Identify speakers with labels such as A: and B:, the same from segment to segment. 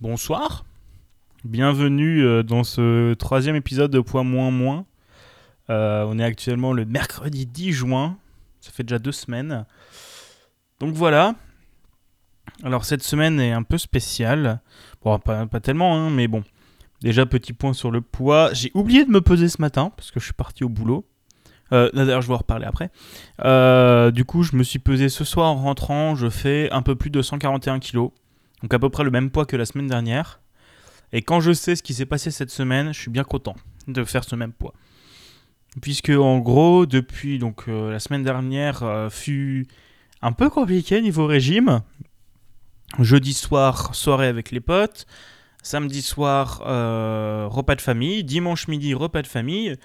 A: Bonsoir, bienvenue euh, dans ce troisième épisode de Poids Moins Moins. Euh, on est actuellement le mercredi 10 juin, ça fait déjà deux semaines. Donc voilà. Alors cette semaine est un peu spéciale. Bon, pas, tellement, hein, mais bon. Déjà, petit point sur le poids. J'ai oublié de me peser ce matin parce que je suis parti au boulot. Euh, D'ailleurs, je vais en reparler après. Du coup, je me suis pesé ce soir en rentrant. Je fais un peu plus de 141 kilos. Donc à peu près le même poids que la semaine dernière. Et quand je sais ce qui s'est passé cette semaine, je suis bien content de faire ce même poids. Puisque en gros, depuis donc euh, la semaine dernière euh, fut un peu compliqué niveau régime. Jeudi soir, soirée avec les potes. Samedi soir, euh, repas de famille. Dimanche midi, repas de famille.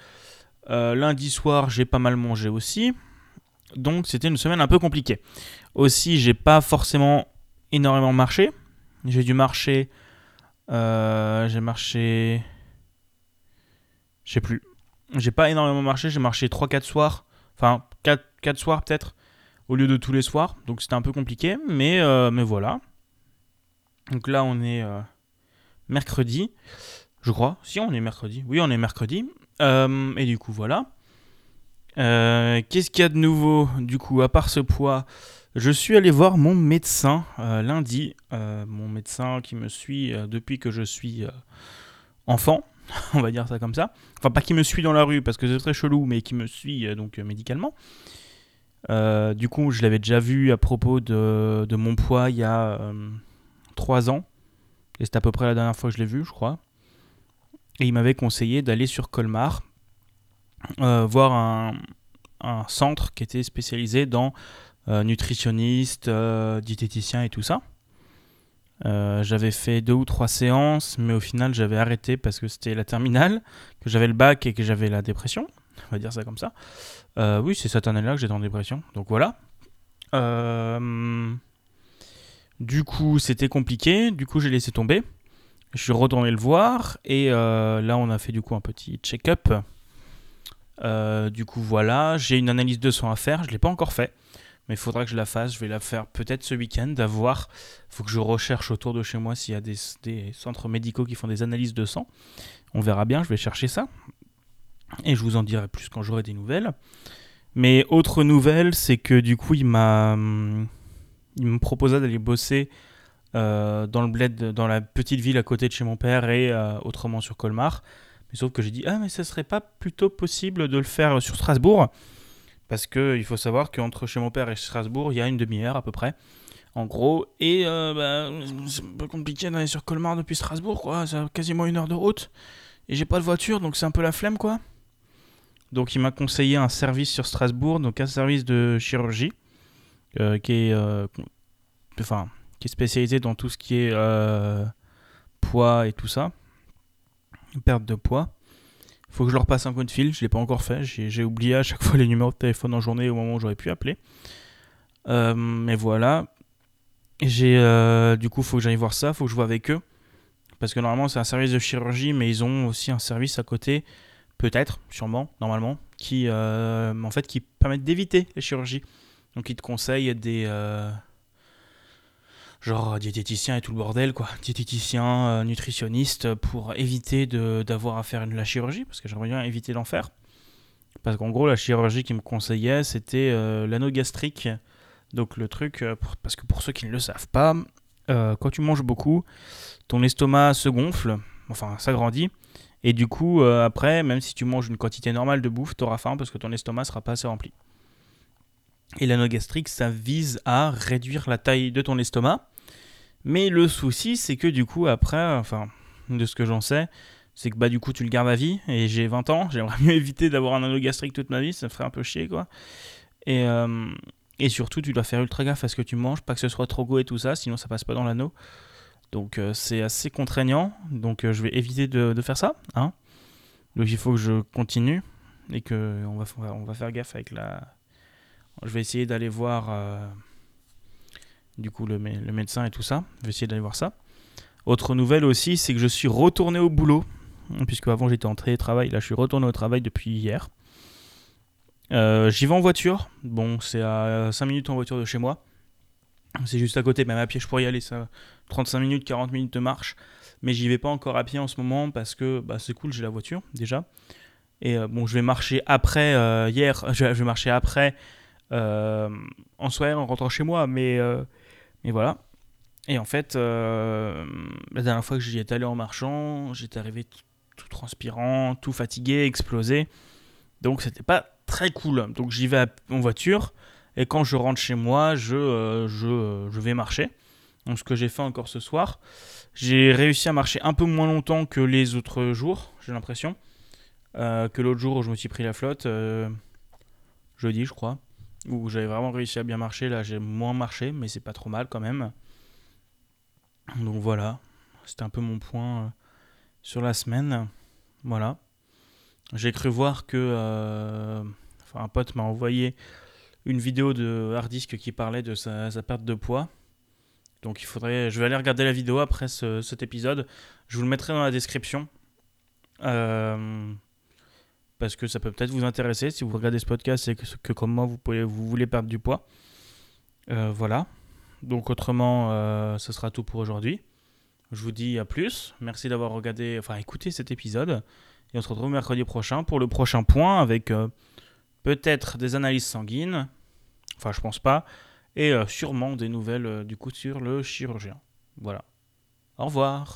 A: Lundi soir, j'ai pas mal mangé aussi. Donc c'était une semaine un peu compliquée. Aussi, j'ai pas forcément énormément marché. J'ai dû marcher. euh, j'ai marché. Je sais plus. J'ai pas énormément marché. J'ai marché 3-4 soirs. Enfin, 4, 4 soirs peut-être. Au lieu de tous les soirs. Donc c'était un peu compliqué. Mais, euh, mais voilà. Donc là, on est euh, mercredi. Je crois. Si, on est mercredi. Oui, on est mercredi. Et du coup, voilà. Euh, Qu'est-ce qu'il y a de nouveau Du coup, à part ce poids, je suis allé voir mon médecin euh, lundi. Euh, mon médecin qui me suit depuis que je suis enfant. On va dire ça comme ça. Enfin, pas qui me suit dans la rue parce que c'est très chelou, mais qui me suit donc médicalement. Du coup, je l'avais déjà vu à propos de, de mon poids il y a 3 ans. Et c'était à peu près la dernière fois que je l'ai vu, je crois. Et il m'avait conseillé d'aller sur Colmar, voir un, centre qui était spécialisé dans euh, nutritionniste, euh, diététicien et tout ça. Euh, j'avais fait deux ou trois séances, mais au final j'avais arrêté parce que c'était la terminale, que j'avais le bac et que j'avais la dépression. On va dire ça comme ça. Euh, oui, c'est cette année-là que j'étais en dépression. Donc voilà. Euh, du coup, c'était compliqué. Du coup, j'ai laissé tomber. Je suis retourné le voir et euh, là, on a fait du coup un petit check-up. Euh, du coup, voilà, j'ai une analyse de sang à faire. Je l'ai pas encore fait, mais il faudra que je la fasse. Je vais la faire peut-être ce week-end. À voir. Faut que je recherche autour de chez moi s'il y a des, des centres médicaux qui font des analyses de sang. On verra bien. Je vais chercher ça et je vous en dirai plus quand j'aurai des nouvelles. Mais autre nouvelle, c'est que du coup, il m'a, hum, il me proposa d'aller bosser euh, dans le bled, dans la petite ville à côté de chez mon père et euh, autrement sur Colmar. Mais sauf que j'ai dit ah mais ce serait pas plutôt possible de le faire sur Strasbourg? Parce que il faut savoir qu'entre chez mon père et Strasbourg, il y a une demi-heure à peu près. En gros, et euh, bah, c'est un peu compliqué d'aller sur Colmar depuis Strasbourg, quoi. C'est quasiment une heure de route. Et j'ai pas de voiture, donc c'est un peu la flemme, quoi. Donc il m'a conseillé un service sur Strasbourg, donc un service de chirurgie, euh, qui est, euh, enfin, qui est spécialisé dans tout ce qui est euh, poids et tout ça, perte de poids. Faut que je leur passe un coup de fil, je l'ai pas encore fait, j'ai oublié à chaque fois les numéros de téléphone en journée au moment où j'aurais pu appeler. Euh, mais voilà. J'ai euh, du coup faut que j'aille voir ça, faut que je vois avec eux. Parce que normalement c'est un service de chirurgie, mais ils ont aussi un service à côté, peut-être, sûrement, normalement, qui euh, en fait qui permettent d'éviter les chirurgies. Donc ils te conseillent des euh, genre diététiciens et tout le bordel quoi, diététiciens, euh, nutritionnistes pour éviter d'avoir à faire la chirurgie, parce que j'aimerais bien éviter d'en faire. Parce qu'en gros la chirurgie qu'ils me conseillait c'était euh, l'anneau gastrique. Donc le truc, euh, parce que pour ceux qui ne le savent pas, euh, quand tu manges beaucoup, ton estomac se gonfle, enfin s'agrandit, et du coup, euh, après, même si tu manges une quantité normale de bouffe, tu auras faim parce que ton estomac sera pas assez rempli. Et l'anneau gastrique, ça vise à réduire la taille de ton estomac. Mais le souci, c'est que du coup, après, enfin, de ce que j'en sais, c'est que bah du coup, tu le gardes à vie. Et j'ai 20 ans, j'aimerais mieux éviter d'avoir un anneau gastrique toute ma vie, ça me ferait un peu chier, quoi. Et, euh, et surtout, tu dois faire ultra gaffe à ce que tu manges, pas que ce soit trop gros et tout ça, sinon ça passe pas dans l'anneau. Donc euh, c'est assez contraignant, donc euh, je vais éviter de, faire ça. Hein. Donc il faut que je continue et que on va, on va faire gaffe avec la. Je vais essayer d'aller voir euh, du coup le, mé- le médecin et tout ça. Je vais essayer d'aller voir ça. Autre nouvelle aussi, c'est que je suis retourné au boulot, puisque avant j'étais en télétravail, là je suis retourné au travail depuis hier. Euh, J'y vais en voiture. Bon, c'est à 5 minutes en voiture de chez moi. C'est juste à côté, même à pied je pourrais y aller, ça, 35 minutes, 40 minutes de marche. Mais j'y vais pas encore à pied en ce moment parce que bah, c'est cool, j'ai la voiture déjà. Et euh, bon, je vais marcher après, hier, je vais, marcher après en soirée en rentrant chez moi, mais, mais voilà. Et en fait, la dernière fois que j'y étais allé en marchant, j'étais arrivé tout, transpirant, tout fatigué, explosé. Donc c'était pas très cool. Donc j'y vais en voiture et quand je rentre chez moi, je, je, je vais marcher. Donc ce que j'ai fait encore ce soir, j'ai réussi à marcher un peu moins longtemps que les autres jours, j'ai l'impression. Euh, que l'autre jour où je me suis pris la flotte, euh, jeudi je crois, où j'avais vraiment réussi à bien marcher. Là j'ai moins marché, mais c'est pas trop mal quand même. Donc voilà, c'était un peu mon point euh, sur la semaine. Voilà. J'ai cru voir que enfin, un pote m'a envoyé une vidéo de Hardisk qui parlait de sa, perte de poids. Donc il faudrait, je vais aller regarder la vidéo après cet épisode. Je vous le mettrai dans la description. Euh, parce que ça peut peut-être vous intéresser si vous regardez ce podcast et que, comme moi vous voulez perdre du poids. Euh, voilà. Donc autrement, euh, ce sera tout pour aujourd'hui. Je vous dis à plus. Merci d'avoir regardé, enfin écouté cet épisode. Et on se retrouve mercredi prochain pour le prochain point avec euh, peut-être des analyses sanguines. Enfin, je pense pas. Et sûrement des nouvelles du coup sur le chirurgien. Voilà. Au revoir.